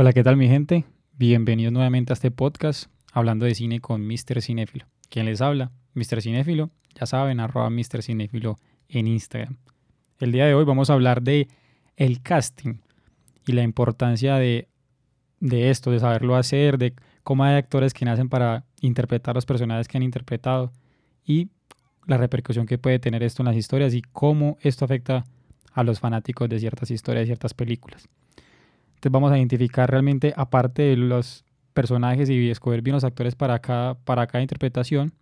Hola, ¿qué tal mi gente? Bienvenidos nuevamente a este podcast hablando de cine con Mr. Cinéfilo. ¿Quién les habla? Mr. Cinéfilo, ya saben, arroba Mr. Cinéfilo en Instagram. El día de hoy vamos a hablar de el casting y la importancia de, de esto, de saberlo hacer, de cómo hay actores que nacen para interpretar los personajes que han interpretado y la repercusión que puede tener esto en las historias y cómo esto afecta a los fanáticos de ciertas historias, de ciertas películas. Entonces vamos a identificar realmente, aparte de los personajes y escoger bien los actores para cada, para cada interpretación,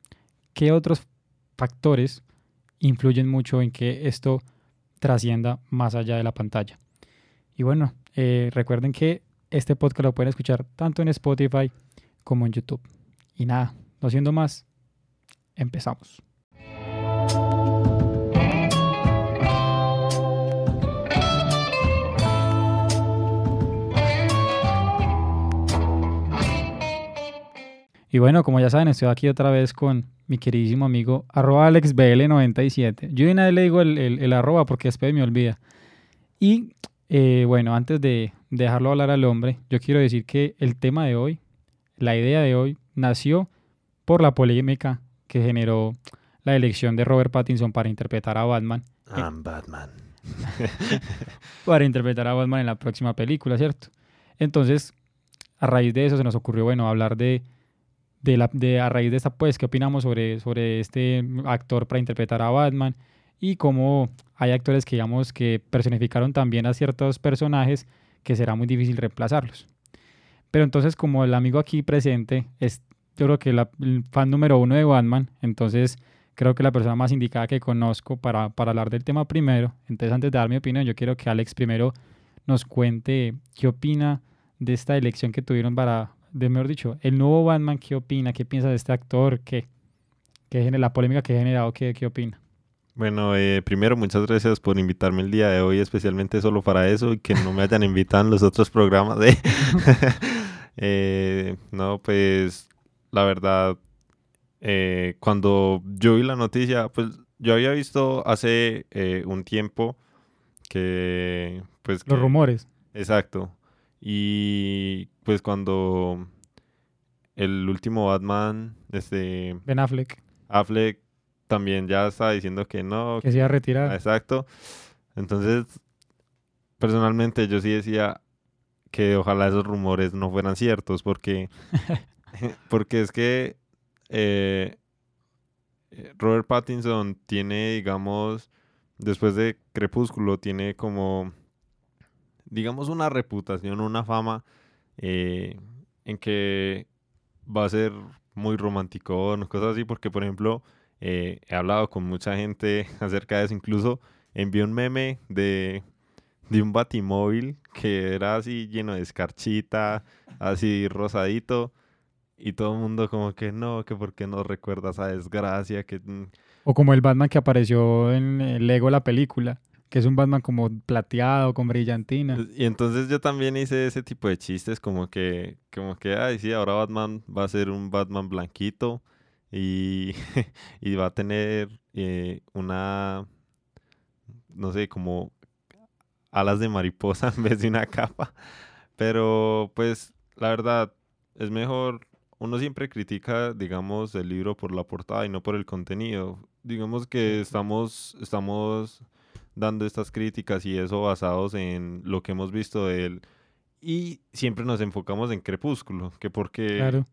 qué otros factores influyen mucho en que esto trascienda más allá de la pantalla. Y bueno, eh, recuerden que este podcast lo pueden escuchar tanto en Spotify como en YouTube. Y nada, no siendo más, empezamos. Y bueno, como ya saben, estoy aquí otra vez con mi queridísimo amigo arroba AlexBL97. Yo de una vez le digo el, el, arroba porque después me olvida. Y eh, bueno, antes de dejarlo hablar al hombre, yo quiero decir que el tema de hoy, la idea de hoy, nació por la polémica que generó la elección de Robert Pattinson para interpretar a Batman. I'm Batman. para interpretar a Batman en la próxima película, ¿cierto? Entonces, a raíz de eso se nos ocurrió, bueno, hablar de de, la, de a raíz de esta, pues, ¿qué opinamos sobre, sobre este actor para interpretar a Batman? Y cómo hay actores que, digamos, que personificaron también a ciertos personajes que será muy difícil reemplazarlos. Pero entonces, como el amigo aquí presente es, yo creo que el fan número uno de Batman, entonces creo que la persona más indicada que conozco para, para hablar del tema primero. Entonces, antes de dar mi opinión, yo quiero que Alex primero nos cuente qué opina de esta elección que tuvieron para, de mejor dicho, el nuevo Batman, ¿qué opina? ¿Qué piensa de este actor? ¿Qué, qué la polémica que ha generado? ¿Qué, qué opina? Bueno, eh, primero muchas gracias por invitarme el día de hoy, especialmente solo para eso y que no me hayan invitado en los otros programas de... eh, no, pues la verdad, eh, cuando yo vi la noticia, pues yo había visto hace un tiempo que... Pues, Los rumores. Exacto. Y pues cuando el último Batman, este... Ben Affleck. Affleck también ya estaba diciendo que no. Que se iba a retirar. Exacto. Entonces, personalmente yo sí decía que ojalá esos rumores no fueran ciertos porque, porque es que eh, Robert Pattinson tiene, digamos, después de Crepúsculo, tiene como digamos, una reputación, una fama eh, en que va a ser muy romántico, cosas así, porque, por ejemplo, eh, he hablado con mucha gente acerca de eso, incluso envié un meme de, de un batimóvil que era así lleno de escarchita, así rosadito, y todo el mundo como que no, que por qué no recuerdas esa desgracia, que... Mm". O como el Batman que apareció en Lego la película que es un Batman como plateado, con brillantina. Y entonces yo también hice ese tipo de chistes, como que, como que, ay, sí, ahora Batman va a ser un Batman blanquito y, y va a tener eh, una, no sé, como alas de mariposa en vez de una capa. Pero pues la verdad es mejor, uno siempre critica, digamos, el libro por la portada y no por el contenido. Digamos que estamos, estamos dando estas críticas y eso basados en lo que hemos visto de él. Y siempre nos enfocamos en Crepúsculo, que porque... Claro.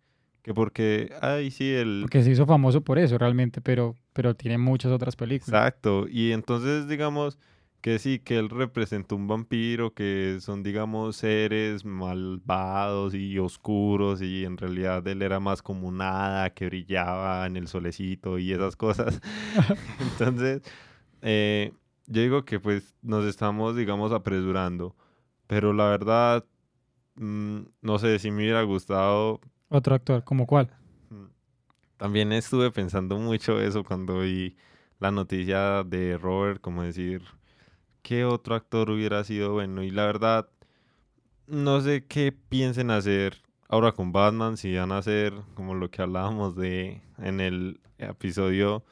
Que porque, ay, sí, el... Porque se hizo famoso por eso realmente, pero, pero tiene muchas otras películas. Exacto. Y entonces, digamos, que sí, que él representó un vampiro, que son, digamos, seres malvados y oscuros, y en realidad él era más como un hada que brillaba en el solecito y esas cosas. entonces, eh, yo digo que pues nos estamos, digamos, apresurando. Pero la verdad, mm, no sé si me hubiera gustado. Otro actor, ¿como cuál? Mm, también estuve pensando mucho eso cuando vi la noticia de Robert, como decir, ¿qué otro actor hubiera sido bueno? Y la verdad, no sé qué piensen hacer ahora con Batman, si van a hacer como lo que hablábamos de en el episodio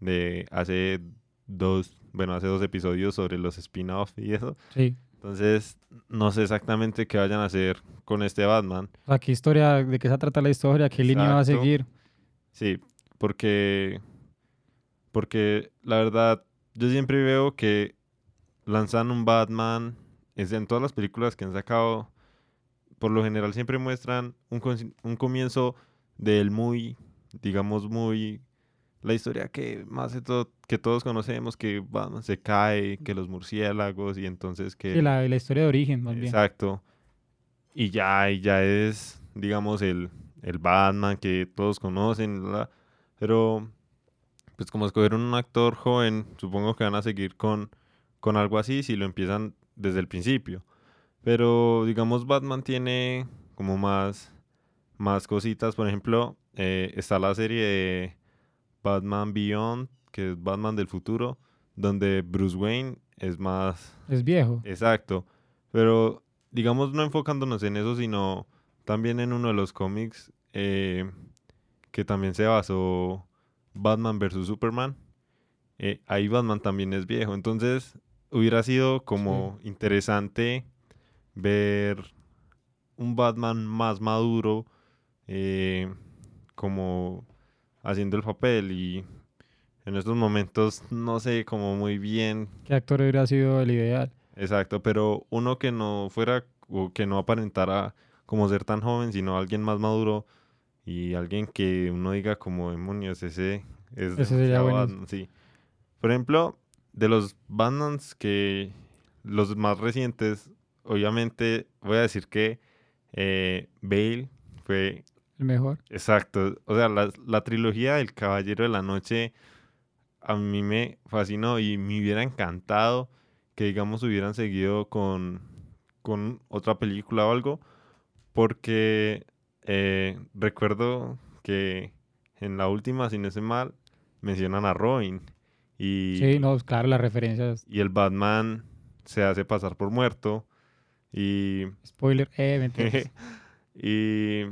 de hace dos, bueno, hace dos episodios sobre los spin-off y eso. Sí. Entonces, no sé exactamente qué vayan a hacer con este Batman. O sea, ¿qué historia, de qué se trata la historia? ¿Qué línea va a seguir? Sí, porque, porque la verdad, yo siempre veo que lanzan un Batman, es en todas las películas que han sacado, por lo general siempre muestran un, un comienzo del muy, digamos, muy, la historia que más de todo, que todos conocemos, que Batman se cae, que los murciélagos, y entonces que... Sí, la, la historia de origen, más bien. Exacto. Y ya, y ya es, digamos, el, el Batman que todos conocen, la- pero pues como escogieron un actor joven, supongo que van a seguir con, con algo así si lo empiezan desde el principio. Pero digamos, Batman tiene como más, más cositas. Por ejemplo, eh, está la serie de Batman Beyond, que es Batman del futuro, donde Bruce Wayne es más Es viejo. Exacto. Pero digamos no enfocándonos en eso, sino también en uno de los cómics eh, que también se basó Batman vs. Superman. eh, ahí Batman también es viejo. Entonces hubiera sido como interesante ver un Batman más maduro eh, como haciendo el papel y en estos momentos no sé como muy bien ¿Qué actor hubiera sido el ideal? Exacto, pero uno que no fuera o que no aparentara como ser tan joven, sino alguien más maduro y alguien que uno diga como demonios, ese es Ese sería. Batman", sí. Por ejemplo, de los Batmans que los más recientes, obviamente voy a decir que eh, Bale fue El mejor. Exacto. O sea, la, la trilogía del Caballero de la Noche a mí me fascinó y me hubiera encantado que, digamos, hubieran seguido con, con otra película o algo, porque eh, recuerdo que en la última, si no sé mal, mencionan a Robin y, Sí, no, claro, las referencias. y el Batman se hace pasar por muerto y Spoiler, eh, mentiras. y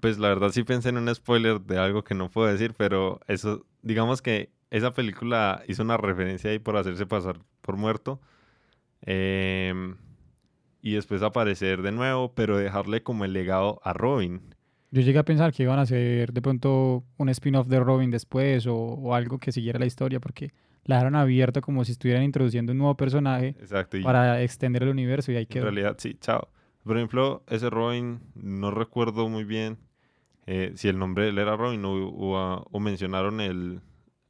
pues la verdad sí pensé en un spoiler de algo que no puedo decir, pero eso, digamos que esa película hizo una referencia ahí por hacerse pasar por muerto. em, y después aparecer de nuevo, pero dejarle como el legado a Robin. Yo llegué a pensar que iban a hacer de pronto un spin-off de Robin después o, o algo que siguiera la historia porque la dejaron abierta como si estuvieran introduciendo un nuevo personaje Exacto. Para extender el universo y ahí en quedó. realidad sí, chao. Por ejemplo, ese Robin, no recuerdo muy bien eh, si el nombre de él era Robin o, o, ah, o mencionaron el,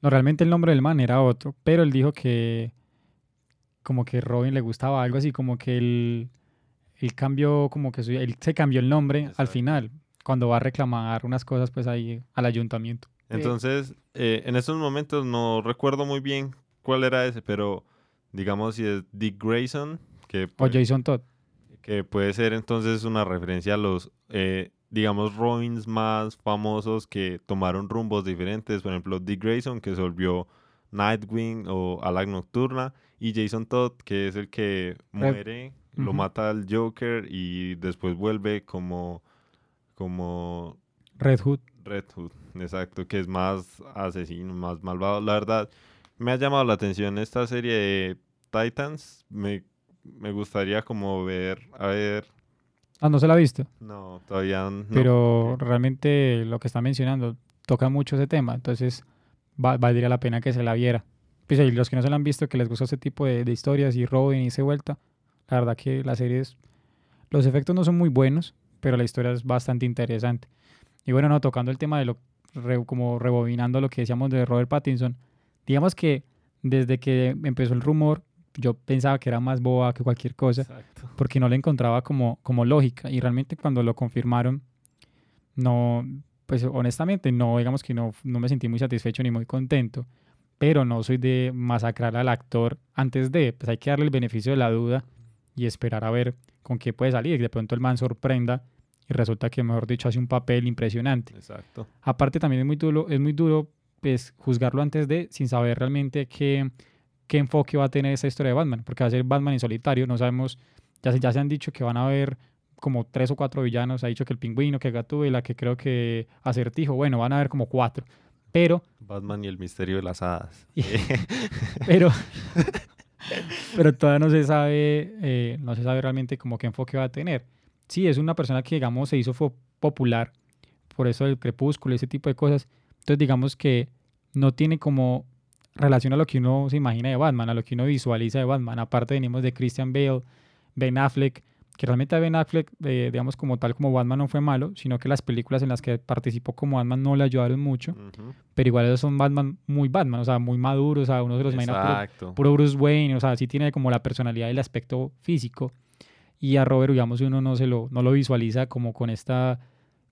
No, realmente el nombre del man era otro, pero él dijo que como que Robin le gustaba algo así, como que él, él cambió, como que su- él se cambió el nombre al final, cuando va a reclamar unas cosas pues ahí al ayuntamiento. Entonces, eh, en estos momentos no recuerdo muy bien cuál era ese, pero digamos si es Dick Grayson, que, o puede, Jason Todd. Que puede ser entonces una referencia a los, eh, digamos, Robins más famosos que tomaron rumbos diferentes. Por ejemplo, Dick Grayson, que se volvió Nightwing o Alag Nocturna, y Jason Todd, que es el que muere, lo mata al Joker y después vuelve como, como Red Hood. Red Hood, exacto, que es más asesino, más malvado. La verdad, me ha llamado la atención esta serie de Titans. Me, me gustaría como ver, a ver, Ah, no se la ha visto, no, todavía no. pero realmente lo que está mencionando toca mucho ese tema, entonces va- valdría la pena que se la viera. Pues y los que no se la han visto, que les gusta ese tipo de, de historias y Robin y se vuelta, la verdad que la serie es... Los efectos no son muy buenos, pero la historia es bastante interesante. Y bueno, no, tocando el tema de lo... re- como rebobinando lo que decíamos de Robert Pattinson, digamos que desde que empezó el rumor, yo pensaba que era más boba que cualquier cosa Exacto. porque no le encontraba como, como lógica. Y realmente cuando lo confirmaron, no, pues honestamente, no, digamos que no, no me sentí muy satisfecho ni muy contento. Pero no soy de masacrar al actor antes de, pues hay que darle el beneficio de la duda y esperar a ver con qué puede salir. De pronto el man sorprenda y resulta que, mejor dicho, hace un papel impresionante. Exacto. Aparte también es muy duro, es muy duro pues, juzgarlo antes de, sin saber realmente qué, qué enfoque va a tener esa historia de Batman, porque va a ser Batman en solitario, no sabemos, ya se, ya se han dicho que van a haber como tres o cuatro villanos, ha dicho que el pingüino, que Gatúbela, que creo que Acertijo, bueno, van a haber como cuatro, pero, Batman y el misterio de las hadas. Pero, pero todavía no se sabe, eh, no se sabe realmente como qué enfoque va a tener. Sí, es una persona que, digamos, se hizo popular por eso el crepúsculo, ese tipo de cosas. Entonces, digamos que no tiene como relación a lo que uno se imagina de Batman, a lo que uno visualiza de Batman. Aparte venimos de Christian Bale, Ben Affleck, que realmente a Ben Affleck, eh, digamos como tal como Batman no fue malo, sino que las películas en las que participó como Batman no le ayudaron mucho, pero igual esos son Batman muy Batman, o sea, muy maduros, o sea, uno se los imagina puro, Bruce Wayne, o sea, sí tiene como la personalidad y el aspecto físico, y a Robert, digamos, uno no se lo, no lo visualiza como con esta,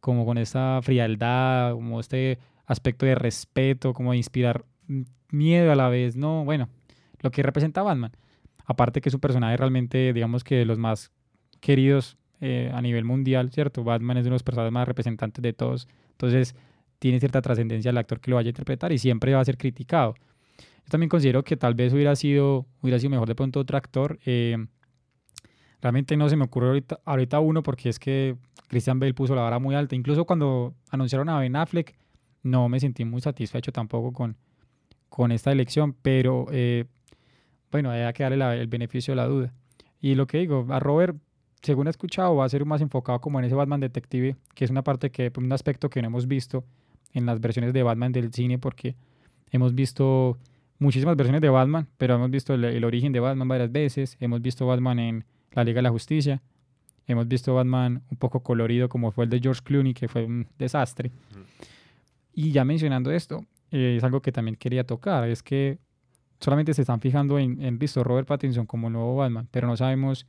como con esta frialdad, como este aspecto de respeto, como de inspirar miedo a la vez, no, bueno, lo que representa Batman. Aparte que su personaje realmente, digamos que de los más queridos eh, a nivel mundial, ¿cierto? Batman es uno de los personajes más representantes de todos. Entonces, tiene cierta trascendencia el actor que lo vaya a interpretar y siempre va a ser criticado. Yo también considero que tal vez hubiera sido, hubiera sido mejor de pronto otro actor. Eh, realmente no se me ocurre ahorita, ahorita uno porque es que Christian Bale puso la vara muy alta. Incluso cuando anunciaron a Ben Affleck, no me sentí muy satisfecho tampoco con, con esta elección, pero eh, bueno, hay que darle el beneficio de la duda. Y lo que digo, a Robert, según he escuchado, va a ser más enfocado como en ese Batman detective, que es una parte que, un aspecto que no hemos visto en las versiones de Batman del cine, porque hemos visto muchísimas versiones de Batman, pero hemos visto el, origen de Batman varias veces, hemos visto Batman en la Liga de la Justicia, hemos visto Batman un poco colorido como fue el de George Clooney, que fue un desastre. Y ya mencionando esto, eh, es algo que también quería tocar, es que solamente se están fijando en, en listo, Robert Pattinson como nuevo Batman, pero no sabemos,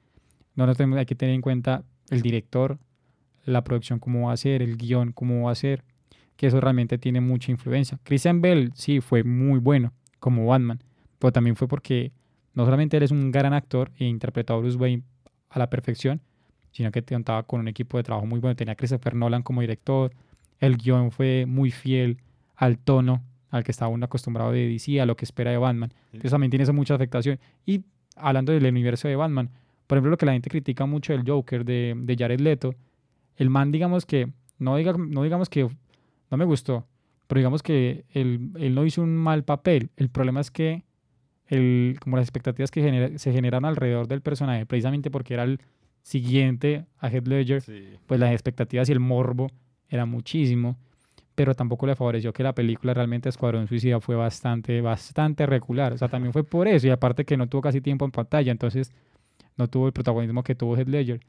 no nos tenemos, hay que tener en cuenta el director, la producción cómo va a ser, el guion cómo va a ser, que eso realmente tiene mucha influencia. Christian Bell sí fue muy bueno como Batman, pero también fue porque no solamente él es un gran actor e interpretó a Bruce Wayne a la perfección, sino que contaba con un equipo de trabajo muy bueno, tenía a Christopher Nolan como director, el guion fue muy fiel al tono al que estaba uno acostumbrado de DC, a lo que espera de Batman. Entonces también tiene eso mucha afectación. Y hablando del universo de Batman, por ejemplo, lo que la gente critica mucho del Joker de, de Jared Leto, el man, digamos que, no, diga, no digamos que no me gustó, pero digamos que él, él no hizo un mal papel. El problema es que el, como las expectativas que se generaron alrededor del personaje, precisamente porque era el siguiente a Heath Ledger, pues las expectativas y el morbo era muchísimo pero tampoco le favoreció que la película realmente Escuadrón Suicida fue bastante, bastante regular. O sea, también fue por eso, y aparte que no tuvo casi tiempo en pantalla, entonces no tuvo el protagonismo que tuvo Heath Ledger.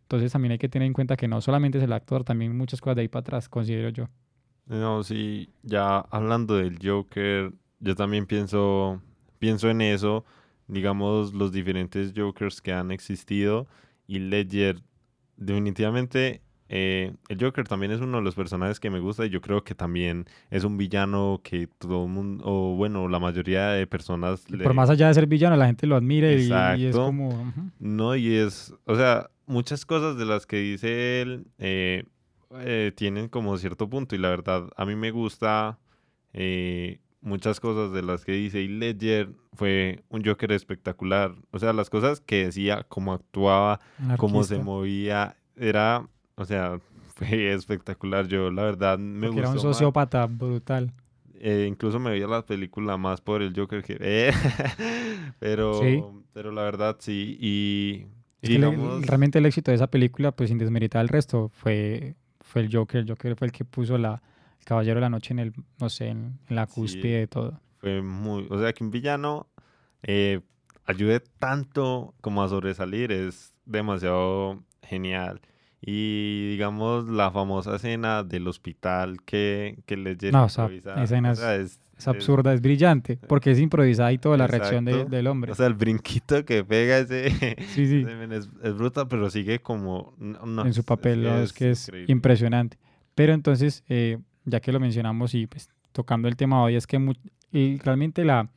Entonces también hay que tener en cuenta que no solamente es el actor, también muchas cosas de ahí para atrás, considero yo. No, sí, ya hablando del Joker, yo también pienso, pienso en eso, digamos, los diferentes Jokers que han existido y Ledger definitivamente eh, el Joker también es uno de los personajes que me gusta y yo creo que también es un villano que todo el mundo, o bueno, la mayoría de personas... Por más allá de ser villano, la gente lo admira y, es como... No, y es, o sea, muchas cosas de las que dice él eh, eh, tienen como cierto punto y la verdad a mí me gusta muchas cosas de las que dice y Ledger fue un Joker espectacular. O sea, las cosas que decía, cómo actuaba, cómo se movía, era o sea, fue espectacular. Yo, la verdad, me gustó. Era un sociópata brutal. Eh, incluso me veía la película más por el Joker que. Eh, pero, pero la verdad, sí. Y. realmente el éxito de esa película, pues sin desmeritar el resto, fue, fue el Joker. El Joker fue el que puso la, el Caballero de la Noche en el, no sé, en, la cúspide de todo. Fue muy. O sea, que un villano eh, ayude tanto como a sobresalir es demasiado genial. Y digamos la famosa escena del hospital que, que les No, esa escena es, absurda, es, brillante, porque es improvisada y toda la reacción del hombre. O sea, el brinquito que pega ese, sí, sí. es, bruta, pero sigue como... en su papel, es, que es impresionante. Pero entonces, eh, ya que lo mencionamos y pues tocando el tema hoy, es que realmente la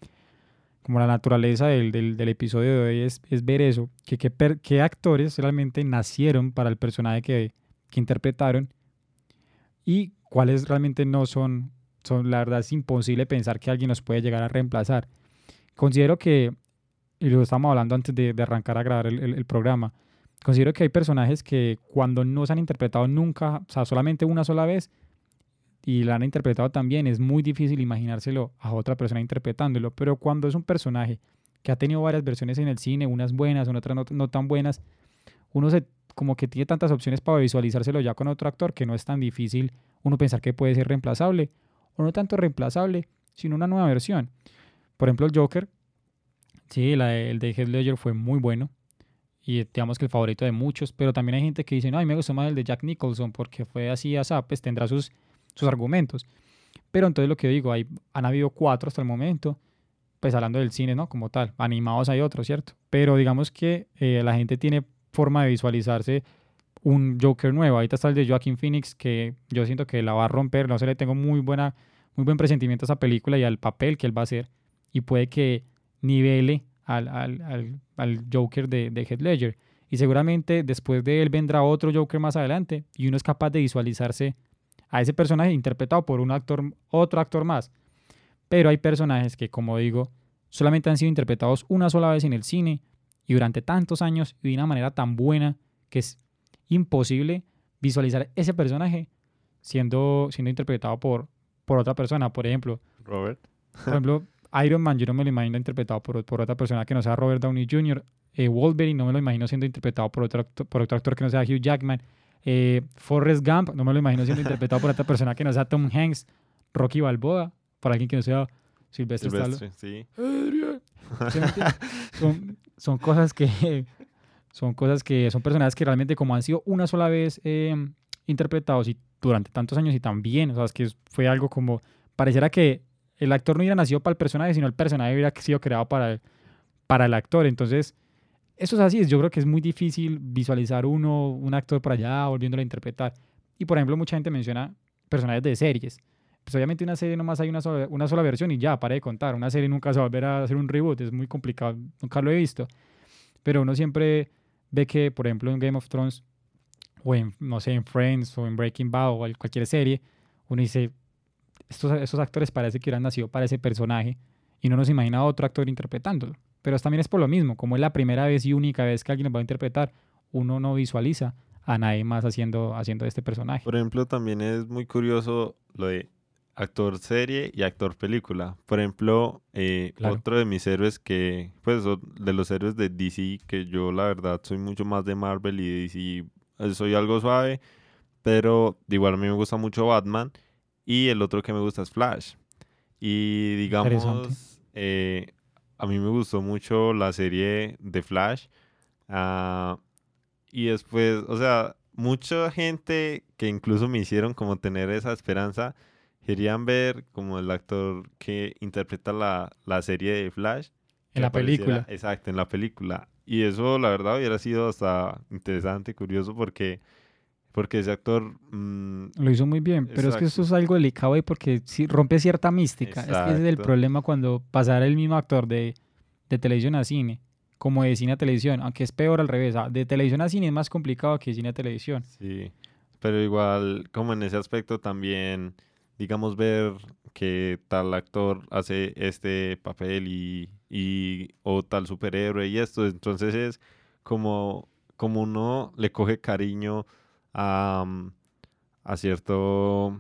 como la naturaleza del, del, episodio de hoy es, es ver eso, que qué actores realmente nacieron para el personaje que, que, interpretaron y cuáles realmente no son, son, la verdad es imposible pensar que alguien los puede llegar a reemplazar. Considero que, y lo estamos hablando antes de, de arrancar a grabar el, el, programa, considero que hay personajes que cuando no se han interpretado nunca, o sea, solamente una sola vez, y la han interpretado también, es muy difícil imaginárselo a otra persona interpretándolo, pero cuando es un personaje que ha tenido varias versiones en el cine, unas buenas, otras no, no tan buenas, uno se como que tiene tantas opciones para visualizárselo ya con otro actor que no es tan difícil uno pensar que puede ser reemplazable, o no tanto reemplazable, sino una nueva versión. Por ejemplo, el Joker, sí, el de Heath Ledger fue muy bueno, y digamos que el favorito de muchos, pero también hay gente que dice, no, a mí me gustó más el de Jack Nicholson porque fue así, así, pues tendrá sus, sus argumentos. Pero entonces lo que digo, hay, han habido cuatro hasta el momento, pues hablando del cine, ¿no? Como tal, animados hay otros, ¿cierto? Pero digamos que eh, la gente tiene forma de visualizarse un Joker nuevo. Ahorita está el de Joaquin Phoenix, que yo siento que la va a romper. No sé, le tengo muy, buena, muy buen presentimiento a esa película y al papel que él va a hacer. Y puede que nivele al, al, al, Joker de, de Heath Ledger. Y seguramente después de él vendrá otro Joker más adelante y uno es capaz de visualizarse a ese personaje interpretado por un actor, otro actor más. Pero hay personajes que, como digo, solamente han sido interpretados una sola vez en el cine y durante tantos años y de una manera tan buena que es imposible visualizar ese personaje siendo, siendo interpretado por, por otra persona. Por ejemplo, Robert. por ejemplo, Iron Man, yo no me lo imagino interpretado por, por otra persona que no sea Robert Downey Jr. Eh, Wolverine, no me lo imagino siendo interpretado por otro, por otro actor que no sea Hugh Jackman. Eh, Forrest Gump, no me lo imagino siendo interpretado por otra persona que no sea Tom Hanks. Rocky Balboa, por alguien que no sea Sylvester Stallone. Sí. son, son cosas que son cosas que son personajes que realmente como han sido una sola vez em, interpretados y durante tantos años y también, o sea, es que fue algo como, pareciera que el actor no hubiera nacido para el personaje, sino el personaje hubiera sido creado para el, para el actor. Entonces, eso es así, yo creo que es muy difícil visualizar uno, un actor por allá, volviéndolo a interpretar. Y por ejemplo, mucha gente menciona personajes de series. Pues obviamente una serie nomás hay una sola, una sola versión y ya, para de contar. Una serie nunca se va a volver a hacer un reboot, es muy complicado, nunca lo he visto. Pero uno siempre ve que, por ejemplo, en Game of Thrones, o en, no sé, en Friends, o en Breaking Bad, o en cualquier serie, uno dice, estos, estos actores parece que hubieran nacido para ese personaje, y no nos imagina a otro actor interpretándolo. Pero también es por lo mismo, como es la primera vez y única vez que alguien lo va a interpretar, uno no visualiza a nadie más haciendo, haciendo este personaje. Por ejemplo, también es muy curioso lo de actor serie y actor película. Por ejemplo, eh, otro de mis héroes que, pues, de los héroes de DC, que yo la verdad soy mucho más de Marvel y DC, eh, soy algo suave, pero igual a mí me gusta mucho Batman y el otro que me gusta es Flash. Y digamos, eh, a mí me gustó mucho la serie de Flash. Ah, y después, o sea, mucha gente que incluso me hicieron como tener esa esperanza querían ver como el actor que interpreta la, la serie de Flash. En la película. Exacto, en la película. Y eso, la verdad, hubiera sido hasta interesante, curioso, porque, porque ese actor... Mm, Lo hizo muy bien, pero es que eso es algo delicado ahí porque rompe cierta mística. Es que ese es el problema cuando pasara el mismo actor de, de televisión a cine, como de cine a televisión, aunque es peor al revés. Ah, de televisión a cine es más complicado que de cine a televisión. Sí, pero igual, como en ese aspecto también digamos, ver que tal actor hace este papel y, y o tal superhéroe y esto, entonces es como, como uno le coge cariño a, a cierto...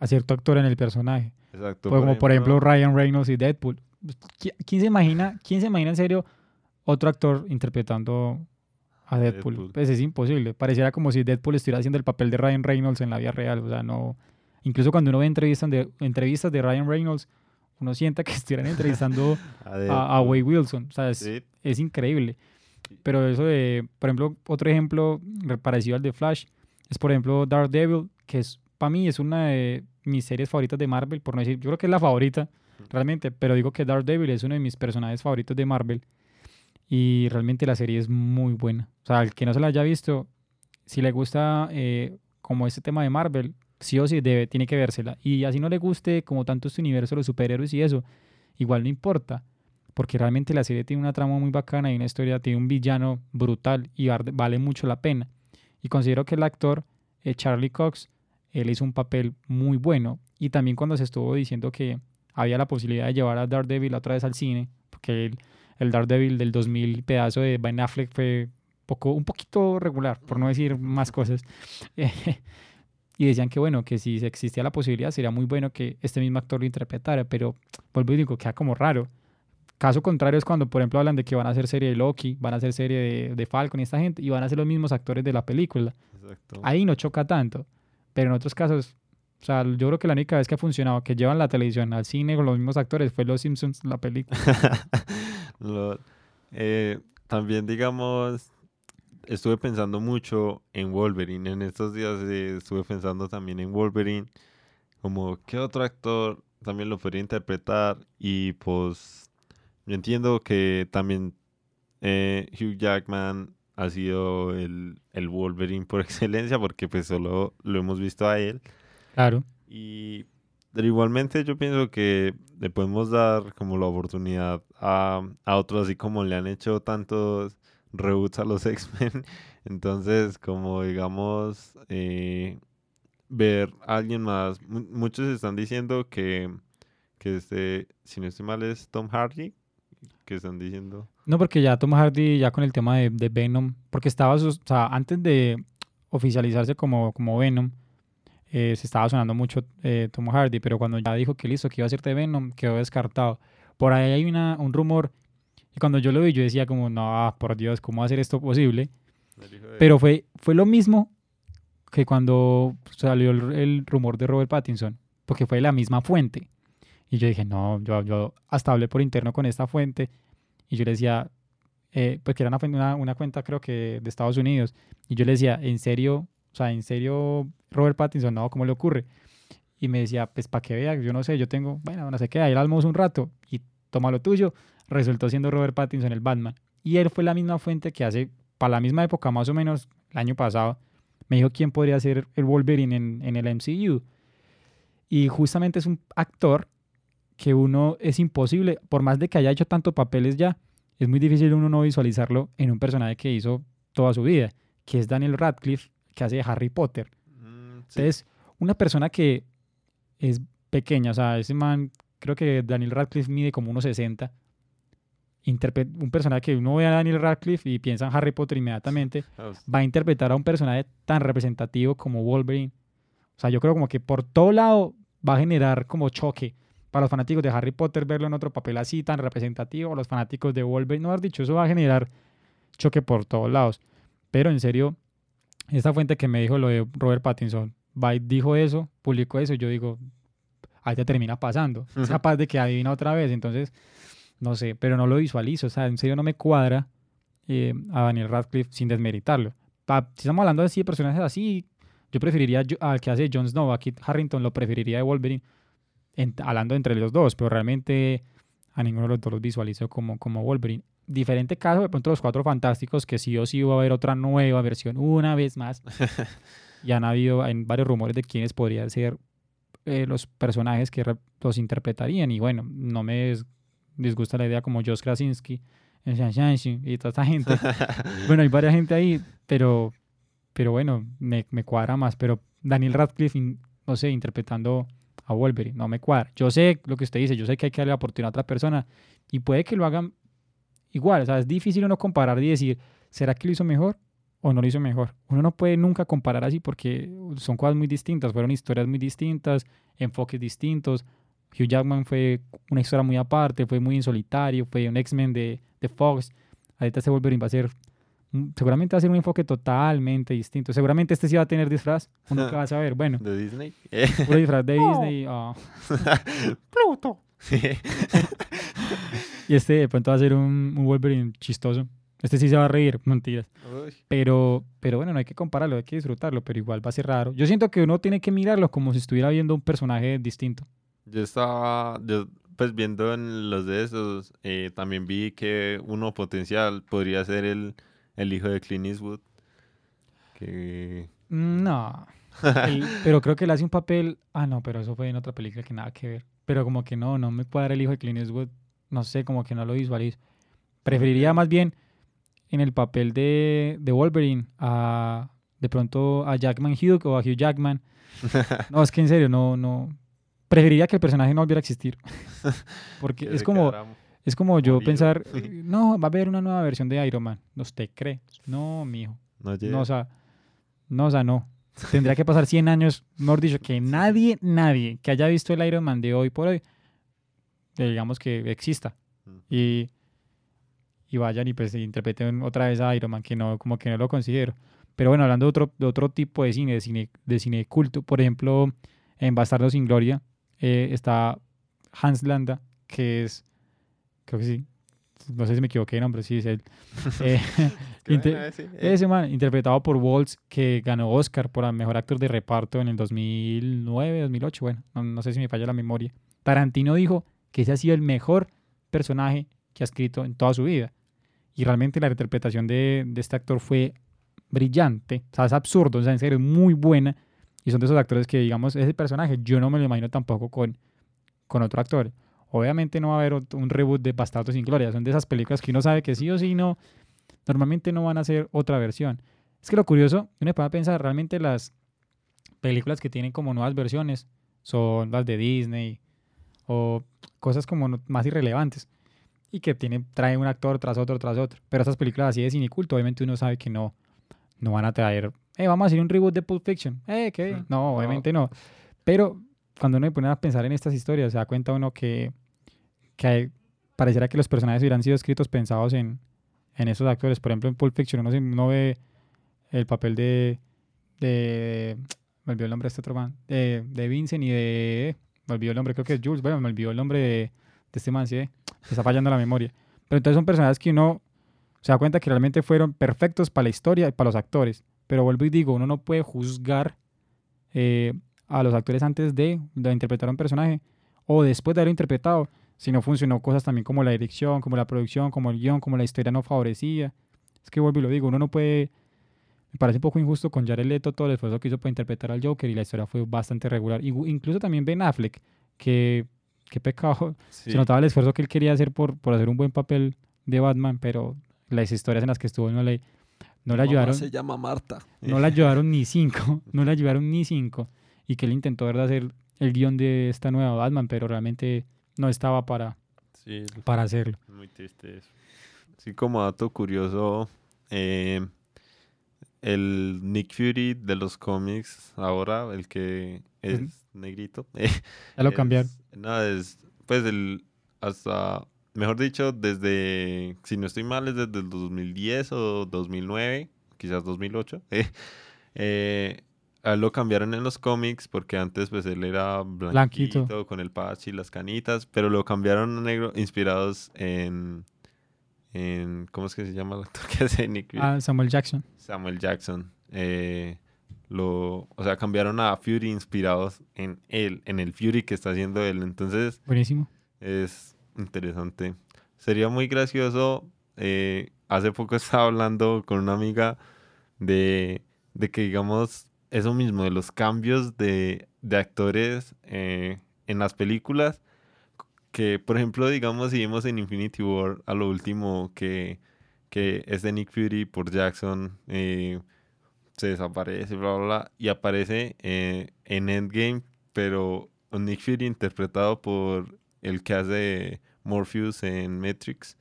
A cierto actor en el personaje. Exacto. Pues como por ejemplo Ryan Reynolds y Deadpool. ¿Quién se imagina, quién se imagina en serio otro actor interpretando a Deadpool? Deadpool? Pues es imposible. Pareciera como si Deadpool estuviera haciendo el papel de Ryan Reynolds en la vida real. O sea, no, Incluso cuando uno ve entrevistas de, entrevistas de Ryan Reynolds, uno sienta que estuvieran entrevistando a, Wade Wilson. O sea, es, increíble. Pero eso de, por ejemplo, otro ejemplo parecido al de Flash, es por ejemplo Daredevil, que es para mí es una de mis series favoritas de Marvel, por no decir, yo creo que es la favorita realmente, pero digo que Daredevil es uno de mis personajes favoritos de Marvel y realmente la serie es muy buena. O sea, al que no se la haya visto, si le gusta eh, como este tema de Marvel, sí o sí debe, tiene que vérsela. Y así no le guste como tanto este universo, los superhéroes y eso, igual no importa. Porque realmente la serie tiene una trama muy bacana y una historia, tiene un villano brutal y vale mucho la pena. Y considero que el actor eh, Charlie Cox, él hizo un papel muy bueno. Y también cuando se estuvo diciendo que había la posibilidad de llevar a Daredevil otra vez al cine, porque el, el Daredevil del 2000 pedazo de Ben Affleck fue poco, un poquito regular, por no decir más cosas. y decían que bueno, que si existía la posibilidad sería muy bueno que este mismo actor lo interpretara, pero vuelvo y digo, queda como raro. Caso contrario es cuando, por ejemplo, hablan de que van a hacer serie de Loki, van a hacer serie de, de Falcon y esta gente, y van a ser los mismos actores de la película. Exacto. Ahí no choca tanto. Pero en otros casos, o sea, yo creo que la única vez que ha funcionado, que llevan la televisión al cine con los mismos actores, fue Los Simpsons, la película. Lo- eh, también, digamos, estuve pensando mucho en Wolverine. En estos días eh, estuve pensando también en Wolverine. Como, ¿qué otro actor también lo podría interpretar? Y pues, yo entiendo que también eh, Hugh Jackman ha sido el, el Wolverine por excelencia, porque pues solo lo hemos visto a él. Claro. Y pero igualmente yo pienso que le podemos dar como la oportunidad a, a otros, así como le han hecho tantos reboots a los X-Men. Entonces, como digamos, eh, ver a alguien más. mu- Muchos están diciendo que, que este, si no estoy mal, es Tom Hardy. Que están diciendo. No, porque ya Tom Hardy, ya con el tema de, de Venom, porque estaba, o sea, antes de oficializarse como, como Venom, eh, se estaba sonando mucho eh, Tom Hardy, pero cuando ya dijo que listo, que iba a ser de Venom, quedó descartado. Por ahí hay una, un rumor, y cuando yo lo vi, yo decía como, no, ah, por Dios, ¿cómo va a ser esto posible? Pero fue, fue lo mismo que cuando salió el, el rumor de Robert Pattinson, porque fue la misma fuente. Y yo dije, no, yo, yo hasta hablé por interno con esta fuente y yo le decía, eh, pues que era una, una, cuenta creo que de Estados Unidos, y yo le decía, ¿en serio? O sea, ¿en serio Robert Pattinson? No, ¿cómo le ocurre? Y me decía, pues para que vea, yo no sé, yo tengo, bueno, no sé qué, ahí almozo un rato y toma lo tuyo. Resultó siendo Robert Pattinson el Batman. Y él fue la misma fuente que hace, para la misma época, más o menos el año pasado, me dijo quién podría ser el Wolverine en, en el MCU. Y justamente es un actor que uno es imposible, por más de que haya hecho tantos papeles ya, es muy difícil uno no visualizarlo en un personaje que hizo toda su vida, que es Daniel Radcliffe, que hace Harry Potter. Mm, sí. Entonces, una persona que es pequeña, o sea, ese man, creo que Daniel Radcliffe mide como 1,60. Interpre- Un personaje que uno ve a Daniel Radcliffe y piensa en Harry Potter inmediatamente, Ah, va a interpretar a un personaje tan representativo como Wolverine. O sea, yo creo como que por todo lado va a generar como choque para los fanáticos de Harry Potter verlo en otro papel así tan representativo, o los fanáticos de Wolverine, no has dicho, eso va a generar choque por todos lados. Pero en serio, esta fuente que me dijo lo de Robert Pattinson, y dijo eso, publicó eso, y yo digo, ahí te termina pasando. Es Ujú. capaz de que adivina otra vez, entonces, no sé, pero no lo visualizo, o sea, en serio no me cuadra eh, a Daniel Radcliffe sin desmeritarlo. Pa- si estamos hablando así de personajes así, yo preferiría yo- al que hace Jon Snow, a Kit Harrington, lo preferiría de Wolverine, en- hablando entre los dos, pero realmente a ninguno de los dos los visualizo como, como Wolverine. Diferente caso, de pronto los Cuatro Fantásticos, que sí o sí va a haber otra nueva versión una vez más. y han habido en varios rumores de quiénes podrían ser eh, los personajes que los interpretarían. Y bueno, no me disgusta la idea como Josh Krasinski y toda esta gente. bueno, hay varias gente ahí, pero, pero bueno, me, me cuadra más. Pero Daniel Radcliffe, no sé, interpretando a Wolverine, no me cuadra. Yo sé lo que usted dice, yo sé que hay que darle la oportunidad a otra persona y puede que lo hagan igual. O sea, es difícil uno comparar y decir, ¿será que lo hizo mejor o no lo hizo mejor? Uno no puede nunca comparar así porque son cosas muy distintas, fueron historias muy distintas, enfoques distintos. Hugh Jackman fue una historia muy aparte, fue muy en solitario, fue un X-Men de, de Fox. Ahorita este Wolverine va a ser, seguramente va a ser un enfoque totalmente distinto. Seguramente este sí va a tener disfraz, uno que va a saber, bueno, de Disney. puro disfraz de Disney. ah. Pluto. Y este de pronto va a ser un, un Wolverine chistoso. Este sí se va a reír, mentiras. Uy. Pero, pero bueno, no hay que compararlo, hay que disfrutarlo, pero igual va a ser raro. Yo siento que uno tiene que mirarlo como si estuviera viendo un personaje distinto. Yo estaba, yo, pues viendo en los de esos, eh, también vi que uno potencial podría ser el, el hijo de Clint Eastwood. Que... Mm, No. Él- pero creo que él hace un papel. Ah, no, pero eso fue en otra película que nada que ver. Pero como que no, no me cuadra el hijo de Clint Eastwood. No sé, como que no lo visualizo. Preferiría más bien en el papel de, de Wolverine a de pronto a Jackman Hugh o a Hugh Jackman. No, es que en serio, no, no. Preferiría que el personaje no volviera a existir. Porque que es como, es como yo pensar, eh, no, va a haber una nueva versión de Iron Man. ¿No usted cree? No, mijo. No, llega. No, o sea, no, o sea, no. Tendría que pasar 100 años, mejor dicho, que nadie, nadie que haya visto el Iron Man de hoy por hoy, eh, digamos que exista. y, y vayan y pues interpreten otra vez a Iron Man, que no, como que no lo considero. Pero bueno, hablando de otro, de otro tipo de cine, de cine, de cine culto, por ejemplo, en Bastardo sin Gloria eh, está Hans Landa, que es, creo que sí, no sé si me equivoqué de nombre, sí es él. Eh, inter- ese man, interpretado por Waltz, que ganó Oscar por el mejor actor de reparto en el 2009, 2008, bueno, no, no sé si me falla la memoria. Tarantino dijo que ese ha sido el mejor personaje que ha escrito en toda su vida. Y realmente la interpretación de, de este actor fue brillante, o sea, es absurdo, o sea, en serio, es muy buena. Y son de esos actores que, digamos, ese personaje yo no me lo imagino tampoco con, con otro actor. Obviamente no va a haber un reboot de Bastardos sin Gloria, son de esas películas que uno sabe que sí o sí no, normalmente no van a ser otra versión. Es que lo curioso, uno puede pensar, realmente las películas que tienen como nuevas versiones son las de Disney o cosas como más irrelevantes y que tiene, trae un actor tras otro, tras otro. Pero estas películas así de cine culto, obviamente uno sabe que no, no van a traer, eh, vamos a hacer un reboot de Pulp Fiction. Eh, ¿qué? No, obviamente no. Pero cuando uno se pone a pensar en estas historias, se da cuenta uno que, que pareciera que los personajes hubieran sido escritos pensados en, en esos actores. Por ejemplo, en Pulp Fiction uno, se- uno ve el papel de. Me olvidó el nombre de este otro man. De, Vincent y de... Me olvidó el nombre, creo que es Jules. Bueno, me olvidó el nombre de, este man, sí. eh, Me está fallando la memoria. Pero entonces son personajes que uno se da cuenta que realmente fueron perfectos para la historia y para los actores. Pero vuelvo y digo, uno no puede juzgar eh, a los actores antes de, de interpretar a un personaje o después de haberlo interpretado si no funcionó cosas también como la dirección, como la producción, como el guion, como la historia no favorecía. Es que vuelvo y lo digo, uno no puede... Me parece un poco injusto con Jared Leto todo el esfuerzo que hizo para interpretar al Joker y la historia fue bastante regular. Incluso también Ben Affleck, que qué pecado. Sí. Se notaba el esfuerzo que él quería hacer por, por hacer un buen papel de Batman, pero las historias en las que estuvo no le, no le ayudaron se llama Marta. no le ayudaron ni cinco, no le ayudaron ni cinco. Y que él intentó ¿verdad? hacer el guion de esta nueva Batman, pero realmente no estaba para, Sí, para hacerlo. muy triste eso. Sí, como dato curioso, eh, el Nick Fury de los cómics, ahora, el que es negrito. Ya lo es- cambiaron. No, es, pues el, hasta, mejor dicho, desde, si no estoy mal, es desde el 2010 o 2009, quizás 2008. eh, eh, a él lo cambiaron en los cómics porque antes pues él era Blanquito. blanquito, con el patch y las canitas, pero lo cambiaron a negro inspirados en, en ¿cómo es que se llama el actor que hace Nick? Ah, Samuel Jackson. Samuel Jackson. eh, lo, o sea, cambiaron a Fury inspirados en él, en el Fury que está haciendo él. Entonces, Buenísimo. es interesante. Sería muy gracioso. eh, hace poco estaba hablando con una amiga de, de que, digamos, eso mismo, de los cambios de, de actores eh, en las películas. Que, por ejemplo, digamos, si vimos en Infinity War a lo último que, que es de Nick Fury por Jackson, eh, se desaparece, bla, bla, bla, y aparece eh, en Endgame, pero Nick Fury interpretado por el que hace Morpheus en Matrix.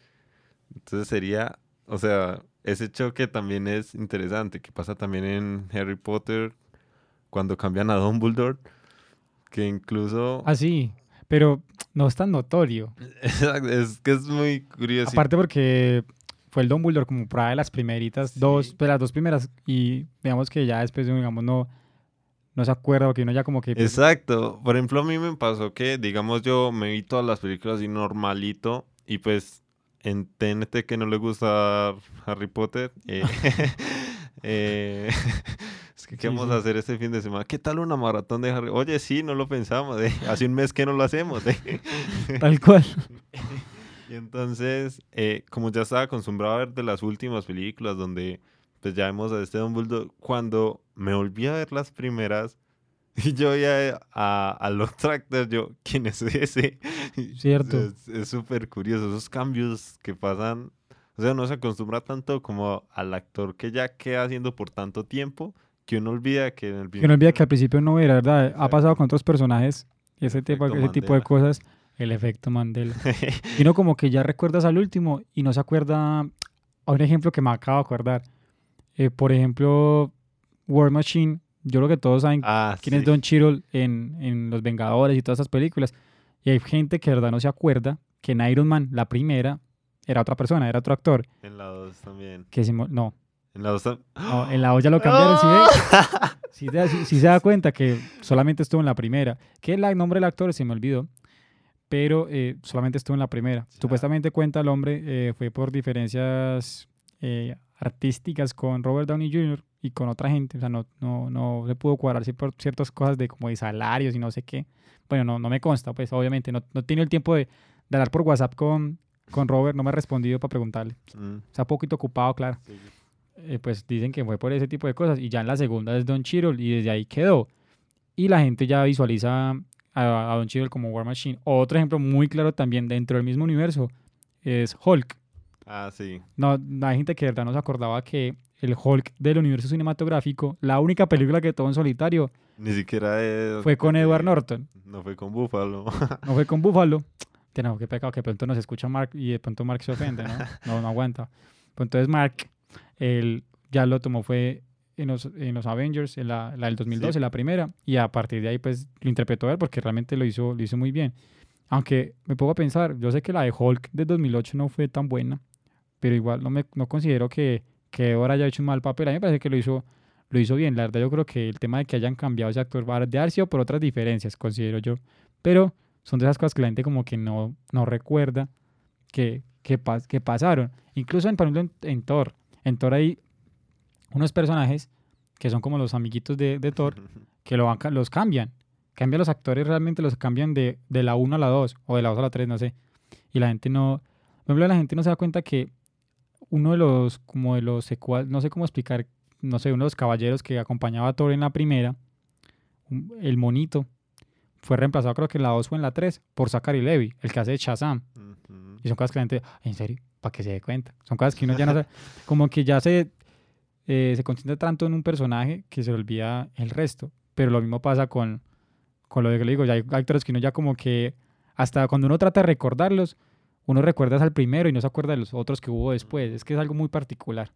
Entonces sería, o sea, ese choque también es interesante, que pasa también en Harry Potter cuando cambian a Dumbledore, que incluso... Ah, sí, pero no es tan notorio. Exacto, es que es muy curioso. Aparte porque fue el Dumbledore como prueba de las primeritas, dos, pues las dos primeras, y digamos que ya después, digamos, no, no se acuerda, porque uno ya como que... Exacto. Por ejemplo, a mí me pasó que, digamos, yo me vi todas las películas así normalito y pues en TNT que no le gusta Harry Potter, eh, eh, es que Sí, ¿qué vamos sí. a hacer este fin de semana? ¿Qué tal una maratón de Harry? Oye, sí, no lo pensamos, eh, hace un mes que no lo hacemos. eh. Tal cual. Y entonces, eh, como ya estaba acostumbrado a ver de las últimas películas donde pues ya vemos a este Dumbledore, cuando me volví a ver las primeras y yo ya a, al otro actor, yo, ¿quién es ese? Cierto. Es- Es súper curioso, esos cambios que pasan, o sea, no se acostumbra tanto como al actor que ya queda haciendo por tanto tiempo que uno olvida que en el Que no olvida que al principio- no era, ¿verdad? Ha pasado con otros personajes, ese tipo, ese tipo de cosas, el efecto Mandela. Y uno como que ya recuerdas al último y no se acuerda. A un ejemplo que me acabo de acordar. Eh, por ejemplo, War Machine. Yo creo que todos saben Ah, quién es sí. Don Cheadle en, en Los Vengadores y todas esas películas. Y hay gente que de verdad no se acuerda, que en Iron Man, la primera, era otra persona, era otro actor. En la 2 también. Que se no, En la 2 también. no, en la 2 ya lo cambiaron, ¿sí ve? Sí, te- sí- sí se da cuenta que solamente estuvo en la primera. Que el nombre del actor se me olvidó, pero eh, solamente estuvo en la primera. Ya. Supuestamente cuenta el hombre eh, fue por diferencias eh, artísticas con Robert Downey Jr. y con otra gente. O sea, no, no, no se pudo cuadrar sí, por ciertas cosas de como de salarios y no sé qué. Bueno, no, no me consta, pues obviamente. No, no he tenido el tiempo de, de hablar por WhatsApp con, con Robert, no me ha respondido para preguntarle. Mm, O sea, poquito ocupado, claro sí. Eh, pues dicen que fue por ese tipo de cosas. Y ya en la segunda es Don Cheadle y desde ahí quedó. Y la gente ya visualiza a, a Don Cheadle como War Machine. Otro ejemplo muy claro también dentro del mismo universo es Hulk. Ah, sí. No, hay gente que de verdad no se acordaba que el Hulk del universo cinematográfico, la única película que tuvo en solitario Ni siquiera es- fue con Edward Norton. No fue con Buffalo. No fue con Buffalo. Que no, qué pecado que pronto nos escucha Mark y de pronto Mark se ofende, ¿no? No, no aguanta. Pues entonces Mark, él ya lo tomó fue en los, en los Avengers, en la, la del 2012, Sí. la primera, y a partir de ahí pues lo interpretó él porque realmente lo hizo, lo hizo muy bien. Aunque me pongo a pensar, yo sé que la de Hulk de 2008 no fue tan buena, pero igual no, me, no considero que, que ahora haya hecho un mal papel. A mí me parece que lo hizo, lo hizo bien. La verdad yo creo que el tema de que hayan cambiado ese actor va a de haber sido por otras diferencias, considero yo. Pero son de esas cosas que la gente como que no, no recuerda que, que, pas- que pasaron. Incluso en, por ejemplo, en, en Thor. En Thor hay unos personajes que son como los amiguitos de, de Thor que lo los cambian. Cambian los actores, realmente los cambian de, de la 1 a la 2 o de la 2 a la 3, no sé. Y la gente no, por ejemplo, la gente no se da cuenta que uno de los, como de los no sé cómo explicar, no sé, uno de los caballeros que acompañaba a Thor en la primera, el monito, fue reemplazado creo que en la 2 o en la 3 por Zachary Levi, el que hace Shazam. Y son cosas que la gente, en serio, para que se dé cuenta. Son cosas que uno ya no sabe. Como que ya se, eh, se concentra tanto en un personaje que se le olvida el resto. Pero lo mismo pasa con, con lo de que le digo. Ya hay actores que uno ya como que, hasta cuando uno trata de recordarlos, uno recuerda al primero y no se acuerda de los otros que hubo después. Es que es algo muy particular.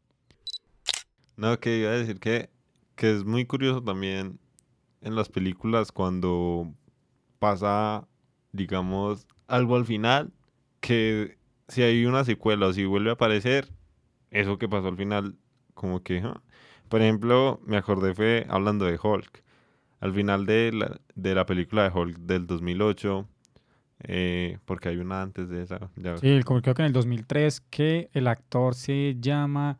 No, que iba a decir que, que es muy curioso también en las películas cuando pasa, digamos, algo al final, que si hay una secuela o si vuelve a aparecer, eso que pasó al final, como que, por ejemplo, me acordé fue hablando de Hulk. Al final de la, de la película de Hulk del 2008, eh, porque hay una antes de esa, ya. Sí, creo que en el 2003 que el actor se llama,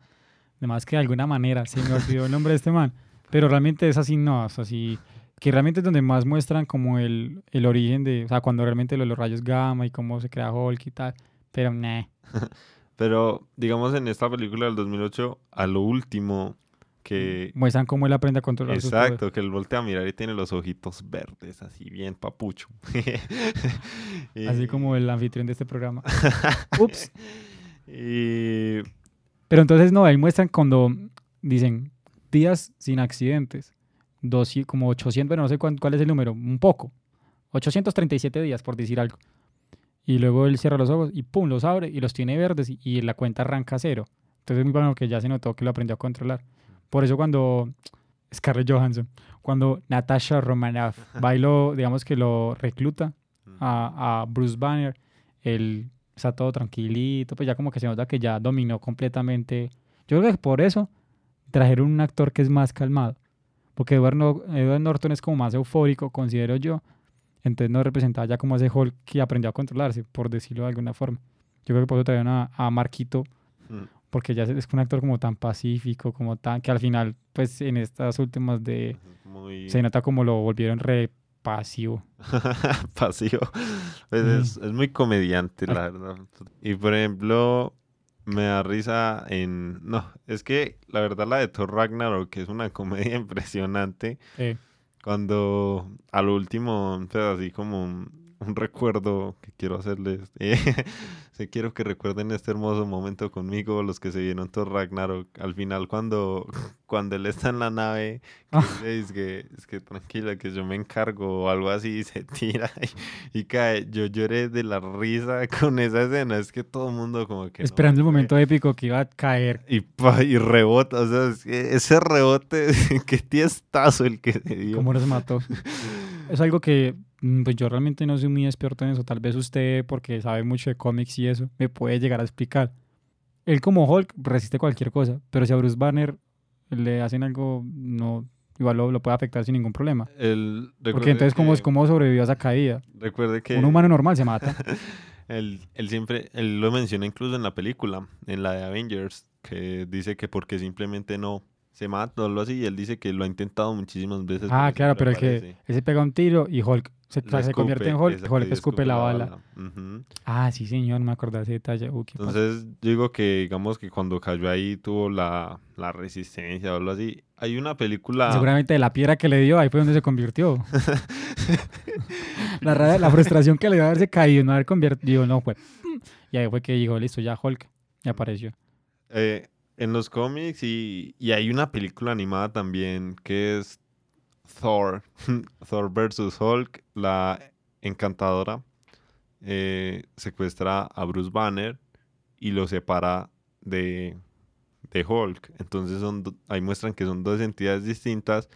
además que de alguna manera, se me olvidó el nombre de este man, pero realmente es así, no, es así, que realmente es donde más muestran como el, el origen de, o sea, cuando realmente lo de los rayos gamma y cómo se crea Hulk y tal, pero nah, Pero, digamos, en esta película del 2008, a lo último que... muestran cómo él aprende a controlar. Exacto, que él voltea a mirar y tiene los ojitos verdes, así bien papucho. Y- Así como el anfitrión de este programa. Ups. Y... Pero entonces no, ahí muestran cuando dicen días sin accidentes, dos, como 800, bueno, no sé cuán- cuál es el número, un poco, 837 días por decir algo. Y luego él cierra los ojos y pum, los abre y los tiene verdes y, y la cuenta arranca a cero. Entonces es muy bueno que ya se notó que lo aprendió a controlar. Por eso cuando Scarlett Johansson, cuando Natasha Romanoff bailó, digamos que lo recluta a, a Bruce Banner, él está todo tranquilito, pues ya como que se nota que ya dominó completamente. Yo creo que por eso trajeron un actor que es más calmado, porque Edward, No- Edward Norton es como más eufórico, considero yo, entonces no representaba ya como ese Hulk que aprendió a controlarse, por decirlo de alguna forma. Yo creo que por eso trajeron a, a Marquito, Mm. porque ya es un actor como tan pacífico, como tan, que al final, pues en estas últimas de, Muy se nota como lo volvieron re pasivo. pasivo. Pues Mm. es, es muy comediante, la verdad. Y por ejemplo, me da risa en... No, es que la verdad la de Thor Ragnarok, que es una comedia impresionante, Eh, cuando a lo último, pues así como un, un recuerdo que quiero hacerles. eh, sí, quiero que recuerden este hermoso momento conmigo, los que se vieron Thor Ragnarok. Al final, cuando, cuando él está en la nave, que Ah. es que, es que tranquila, que yo me encargo o algo así, y se tira y, y cae. Yo lloré de la risa con esa escena. Es que todo el mundo como que... no esperando el momento épico que iba a caer. Y, pa- y rebota, o sea, es que ese rebote, qué tiestazo el que se dio. ¿Cómo nos mató? es algo que Pues yo realmente no soy muy experto en eso. Tal vez usted, porque sabe mucho de cómics y eso, me puede llegar a explicar. Él como Hulk resiste cualquier cosa, pero si a Bruce Banner le hacen algo, no, igual lo, lo puede afectar sin ningún problema. El, Porque entonces, ¿cómo, ¿cómo sobrevivió a esa caída? Recuerde que Un humano normal se mata. él, él siempre, él lo menciona incluso en la película, en la de Avengers, que dice que porque simplemente no se mata o algo así, y él dice que lo ha intentado muchísimas veces. ah, claro, pero el que se pega un tiro y Hulk se, convierte en Hulk, Hulk escupe la bala. Ah, sí, señor, me acordé de ese detalle. Uh. Entonces, yo digo que digamos que cuando cayó ahí tuvo la, la resistencia o algo así. Hay una película... Seguramente de la piedra que le dio, ahí fue donde se convirtió. la, frustración que le dio haberse caído, no haber convertido, no fue. Y ahí fue que dijo, listo, ya Hulk, y apareció. Eh, en los cómics y, y hay una película animada también que es Thor, Thor versus Hulk, la encantadora eh, secuestra a Bruce Banner y lo separa de, de Hulk. Entonces son, ahí muestran que son dos entidades distintas,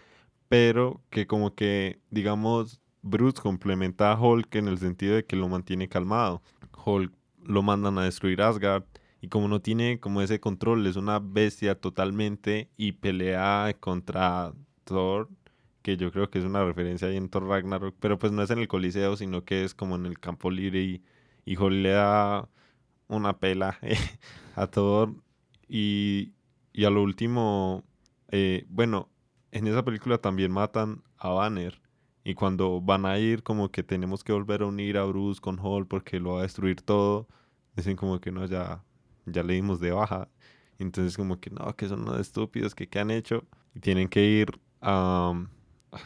pero que como que, digamos, Bruce complementa a Hulk en el sentido de que lo mantiene calmado. Hulk lo mandan a destruir Asgard y como no tiene como ese control, es una bestia totalmente y pelea contra Thor, que yo creo que es una referencia ahí en Thor Ragnarok, pero pues no es en el Coliseo, sino que es como en el campo libre y, y Hulk le da una pela a Thor y, y a lo último, eh, bueno, en esa película también matan a Banner. Y cuando van a ir, como que tenemos que volver a unir a Bruce con Hulk porque lo va a destruir todo. Dicen como que no, ya, ya le dimos de baja. Entonces como que no, que son unos estúpidos, que qué han hecho. Y tienen que ir a...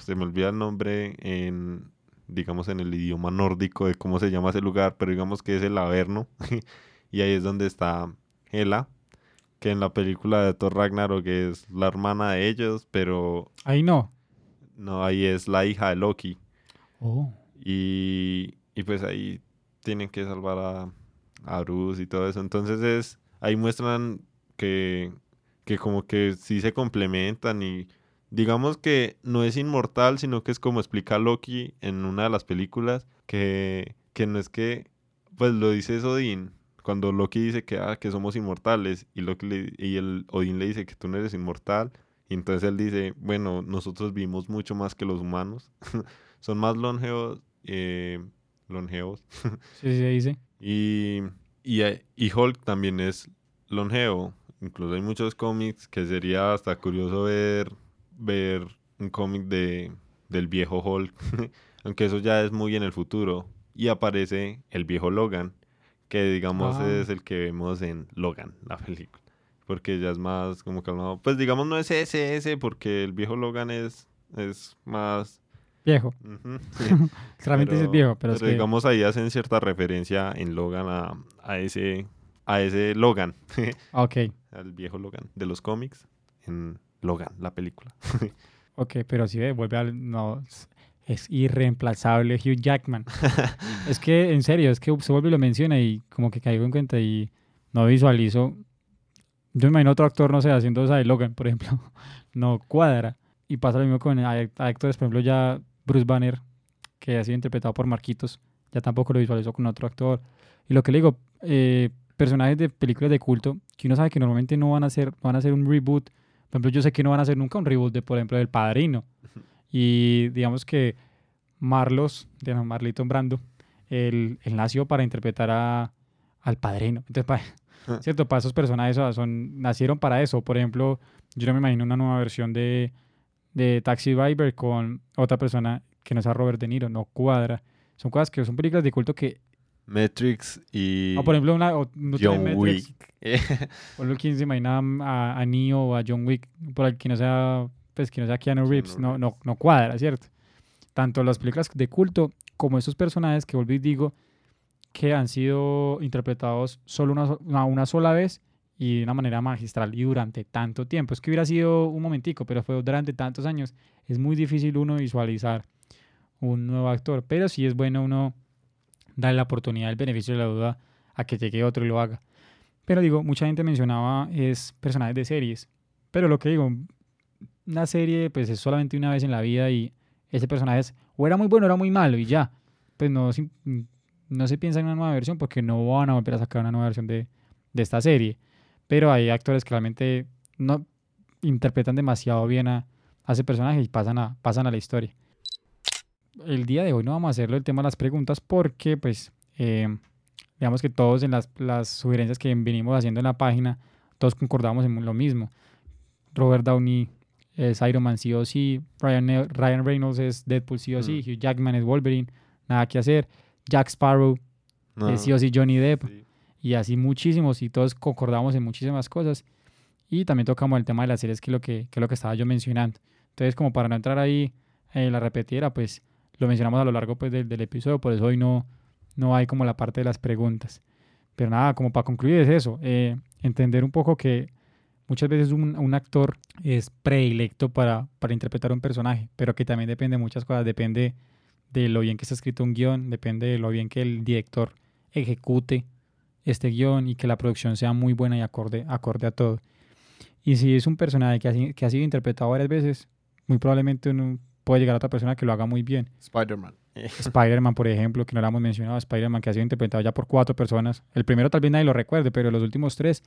se me olvida el nombre en, digamos, en el idioma nórdico de cómo se llama ese lugar, pero digamos que es el Averno. y ahí es donde está Hela, que en la película de Thor Ragnarok es la hermana de ellos, pero Ahí no. no, ahí es la hija de Loki. Oh. Y, y pues ahí tienen que salvar a, a Bruce y todo eso. Entonces es, ahí muestran que, que como que sí se complementan y digamos que no es inmortal, sino que es como explica Loki en una de las películas, que, que no es que, pues lo dice Odín, cuando Loki dice que, ah, que somos inmortales y, Loki le- y el Odín le dice que tú no eres inmortal. Y entonces él dice, bueno, nosotros vivimos mucho más que los humanos. Son más longevos, eh, longevos. Sí, sí, dice. Y, y, eh, y Hulk también es longevo. Incluso hay muchos cómics que sería hasta curioso ver, ver un cómic de, del viejo Hulk. Aunque eso ya es muy en el futuro. Y aparece el viejo Logan, que digamos Ah. es el que vemos en Logan, la película. Porque ya es más como calmado. Pues digamos no es ese, ese, porque el viejo Logan es, es más... Viejo. ujú, sí. Es viejo, pero, es que... digamos ahí hacen cierta referencia en Logan a, a ese a ese Logan, Ah, Ok, al viejo Logan de los cómics en Logan, la película. ok, pero si ve, vuelve al... No, es- irreemplazable Hugh Jackman. es que, en serio, es que se vuelve y lo menciona y como que caigo en cuenta y no visualizo... Yo me imagino otro actor, no sé, haciendo esa de Logan, por ejemplo. no cuadra. Y pasa lo mismo con actores, por ejemplo, ya Bruce Banner, que ha sido interpretado por Marquitos, ya tampoco lo visualizo con otro actor. Y lo que le digo, eh, personajes de películas de culto, que uno sabe que normalmente no van a hacer, van a hacer un reboot. Por ejemplo, yo sé que no van a hacer nunca un reboot de, por ejemplo, del Padrino. Y digamos que Marlos, de Marlito Brando, él, él nació para interpretar a, al Padrino. Entonces, pa- ¿cierto? Para esos personajes son, nacieron para eso. Por ejemplo, yo no me imagino una nueva versión de, de Taxi Driver con otra persona que no sea Robert De Niro. No cuadra. Son cosas que son películas de culto que... Matrix y O por ejemplo, una... o no John Matrix, Wick. ¿quién se a, a Neo o a John Wick? Por el que no sea, pues, que no sea Keanu Reeves. No, no, no cuadra, ¿cierto? Tanto las películas de culto como esos personajes que volví y digo que han sido interpretados solo una, so- una, una sola vez y de una manera magistral y durante tanto tiempo. Es que hubiera sido un momentico, pero fue durante tantos años. Es muy difícil uno visualizar un nuevo actor, pero sí es bueno uno darle la oportunidad, el beneficio de la duda a que llegue otro y lo haga. Pero digo, mucha gente mencionaba es personajes de series. Pero lo que digo, una serie pues es solamente una vez en la vida y ese personaje es o era muy bueno o era muy malo y ya. Pues no, no se piensa en una nueva versión porque no van a volver a sacar una nueva versión de, de esta serie. Pero hay actores que realmente no interpretan demasiado bien a, a ese personaje y pasan a, pasan a la historia. El día de hoy no vamos a hacerlo el tema de las preguntas porque, pues, eh, digamos que todos en las, las sugerencias que venimos haciendo en la página, todos concordamos en lo mismo. Robert Downey es Iron Man sí o sí, Ryan, Ryan Reynolds es Deadpool sí o sí, Mm. Hugh Jackman es Wolverine, nada que hacer, Jack Sparrow No, es sí o sí Johnny Depp, sí. y así muchísimos, y todos concordamos en muchísimas cosas. Y también tocamos el tema de las series, que es lo que, que es lo que estaba yo mencionando. Entonces, como para no entrar ahí en la repetidera, pues lo mencionamos a lo largo pues, del, del episodio, por eso hoy no, no hay como la parte de las preguntas. Pero nada, como para concluir es eso, eh, entender un poco que muchas veces un, actor es predilecto para, para interpretar un personaje, pero que también depende de muchas cosas, depende de lo bien que está escrito un guion, depende de lo bien que el director ejecute este guion y que la producción sea muy buena y acorde, acorde a todo. Y si es un personaje que ha, si- que ha sido interpretado varias veces, muy probablemente uno puede llegar a otra persona que lo haga muy bien. Spider-Man. Spider-Man, por ejemplo, que no lo hemos mencionado, Spider-Man que ha sido interpretado ya por cuatro personas. El primero tal vez nadie lo recuerde, pero los últimos tres,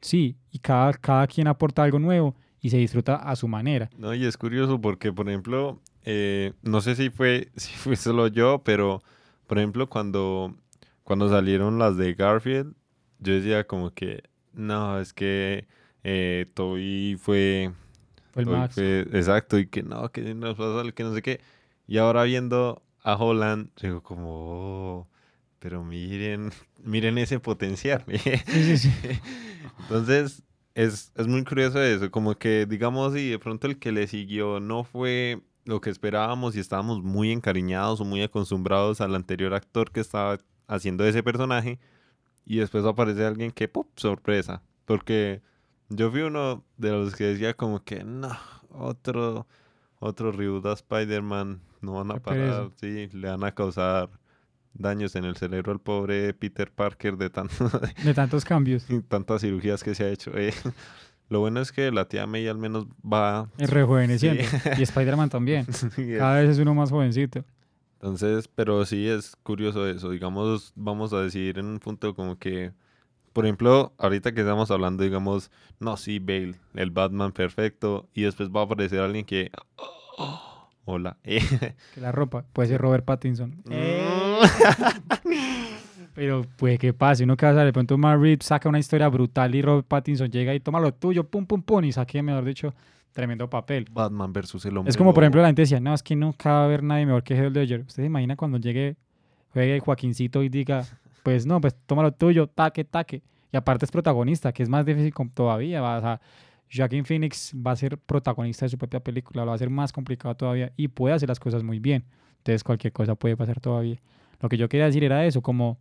sí. Y cada, cada quien aporta algo nuevo y se disfruta a su manera. No, y es curioso porque, por ejemplo, eh, no sé si fue, si fue solo yo, pero, por ejemplo, cuando, cuando salieron las de Garfield, yo decía como que, no, es que eh, Toby fue, Fue el Max. fue- exacto, y que no, que nos pasa, que no sé qué. Y ahora viendo a Holland, digo como, "Oh, pero miren, miren ese potencial. Sí, sí, sí. Entonces, es, es muy curioso eso, como que digamos si de pronto el que le siguió no fue lo que esperábamos y estábamos muy encariñados o muy acostumbrados al anterior actor que estaba haciendo ese personaje y después aparece alguien que, ¡pum!, sorpresa. Porque yo fui uno de los que decía como que, no, otro, otro reboot a Spider-Man, no van a parar, sí, le van a causar daños en el cerebro al pobre Peter Parker de tanto De tantos cambios. y tantas cirugías que se ha hecho. eh. Lo bueno es que la tía May al menos va. Es rejuveneciendo. Sí. Y Spider-Man también. Sí, Cada vez es uno más jovencito. Entonces, pero sí es curioso eso. Digamos, vamos a decir en un punto como que, por ejemplo, ahorita que estamos hablando, digamos, no, sí, Bale, el Batman perfecto, y después va a aparecer alguien que. "Oh, hola. eh". Que la ropa. Puede ser Robert Pattinson. Eh, Pero puede que pase. Uno que va a de pronto Matt Reeves saca una historia brutal y Robert Pattinson llega y toma lo tuyo, pum, pum, pum, y saque, mejor dicho, tremendo papel. Batman versus el hombre. Es como, por ejemplo, la gente decía, no, es que nunca va a haber nadie mejor que Heath Ledger. ¿Usted se imagina cuando llegue, juegue Joaquincito y diga, pues no, pues toma lo tuyo, taque, taque. Y aparte es protagonista, que es más difícil todavía. O Joaquin Phoenix va a ser protagonista de su propia película, lo va a ser más complicado todavía y puede hacer las cosas muy bien. Entonces cualquier cosa puede pasar todavía. Lo que yo quería decir era eso, como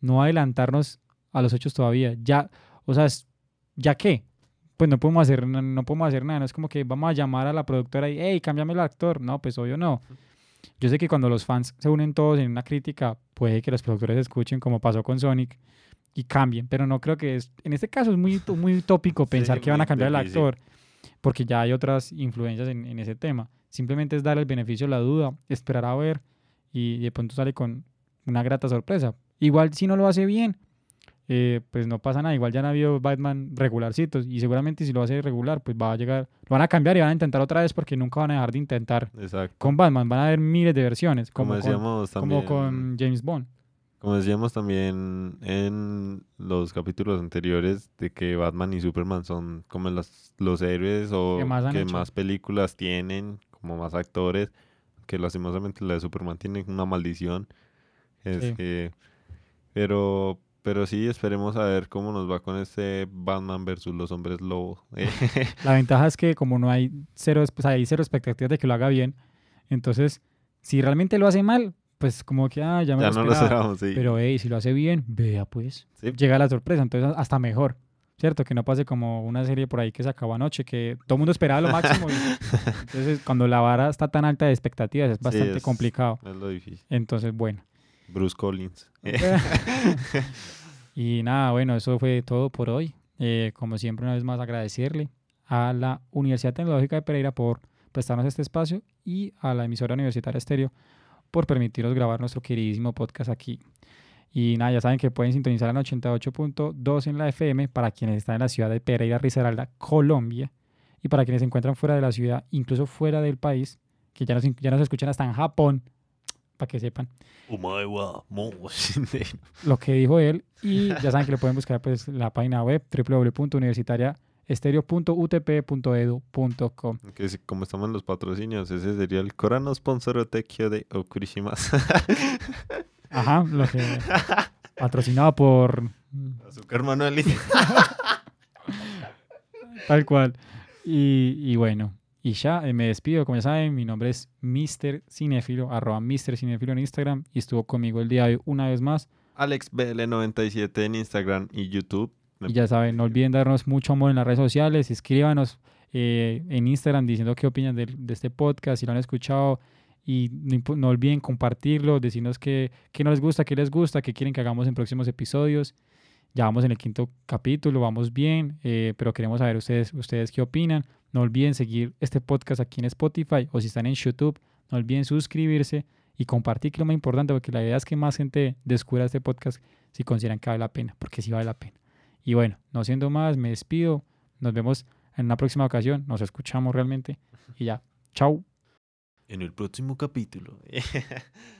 no adelantarnos a los hechos todavía. Ya, o sea, ¿ya qué? Pues no podemos hacer, no, no podemos hacer nada. No es como que vamos a llamar a la productora y, hey, cámbiame el actor. No, pues obvio no. Yo sé que cuando los fans se unen todos en una crítica, puede que los productores escuchen como pasó con Sonic y cambien, pero no creo que es, en este caso es muy, muy utópico pensar Sí, que van a cambiar el actor, porque ya hay otras influencias en, en ese tema. Simplemente es dar el beneficio de la duda, esperar a ver y de pronto sale con una grata sorpresa. Igual si no lo hace bien, eh, pues no pasa nada. Igual ya han habido Batman regularcitos y seguramente si lo hace regular, pues va a llegar, lo van a cambiar y van a intentar otra vez porque nunca van a dejar de intentar Exacto. con Batman. Van a haber miles de versiones, Como, como, con, decíamos también. como con James Bond. Como decíamos también en los capítulos anteriores de que Batman y Superman son como los, los héroes o Que más han que hecho. más películas tienen, como más actores, que lastimosamente la de Superman tiene una maldición. Es Sí. que- pero, pero sí, esperemos a ver cómo nos va con este Batman versus los hombres lobo. Eh, La ventaja es que como no hay cero, pues hay cero expectativas de que lo haga bien, entonces si realmente lo hace mal, pues como que ah, ya me ya lo no lo esperaba. sí. Pero hey, si lo hace bien, vea pues, Sí. llega la sorpresa, entonces hasta mejor. ¿Cierto? Que no pase como una serie por ahí que se acabó anoche, que todo el mundo esperaba lo máximo. entonces, cuando la vara está tan alta de expectativas, es Sí, bastante es- complicado. Es lo difícil. Entonces, bueno. Bruce Collins. y nada, bueno, eso fue todo por hoy. Eh, como siempre, una vez más agradecerle a la Universidad Tecnológica de Pereira por prestarnos este espacio y a la emisora universitaria Estéreo por permitirnos grabar nuestro queridísimo podcast aquí. Y nada, ya saben que pueden sintonizar en 88.2 en la FM para quienes están en la ciudad de Pereira, Risaralda, Colombia. Y para quienes se encuentran fuera de la ciudad, incluso fuera del país, que ya nos, ya nos escuchan hasta en Japón, para que sepan lo que dijo él. Y ya saben que lo pueden buscar pues, la página web www.universitariaestereo.utp.edu.com. Que si- como estamos en los patrocinios, ese sería el Corano Sponsor de Okurishimasu. Ajá, lo que patrocinado por Azúcar Manuel. Tal cual. Y, y bueno, y ya eh, me despido. Como ya saben, mi nombre es Mr. Cinéfilo, arroba Mr. Cinéfilo en Instagram. Y estuvo conmigo el día de hoy una vez más. AlexBL97 en Instagram y YouTube. Y ya saben, no olviden darnos mucho amor en las redes sociales. Escríbanos eh, en Instagram diciendo qué opinan de, de este podcast, si lo han escuchado. Y no olviden compartirlo, decirnos qué, qué no les gusta, qué les gusta, qué quieren que hagamos en próximos episodios. Ya vamos en el quinto capítulo, vamos bien, eh, pero queremos saber ustedes, ustedes qué opinan. No olviden seguir este podcast aquí en Spotify o si están en YouTube, no olviden suscribirse y compartir, que es lo más importante, porque la idea es que más gente descubra este podcast si consideran que vale la pena, porque sí vale la pena. Y bueno, no siendo más, me despido. Nos vemos en una próxima ocasión. Nos escuchamos realmente. Y ya. Chao. En el próximo capítulo.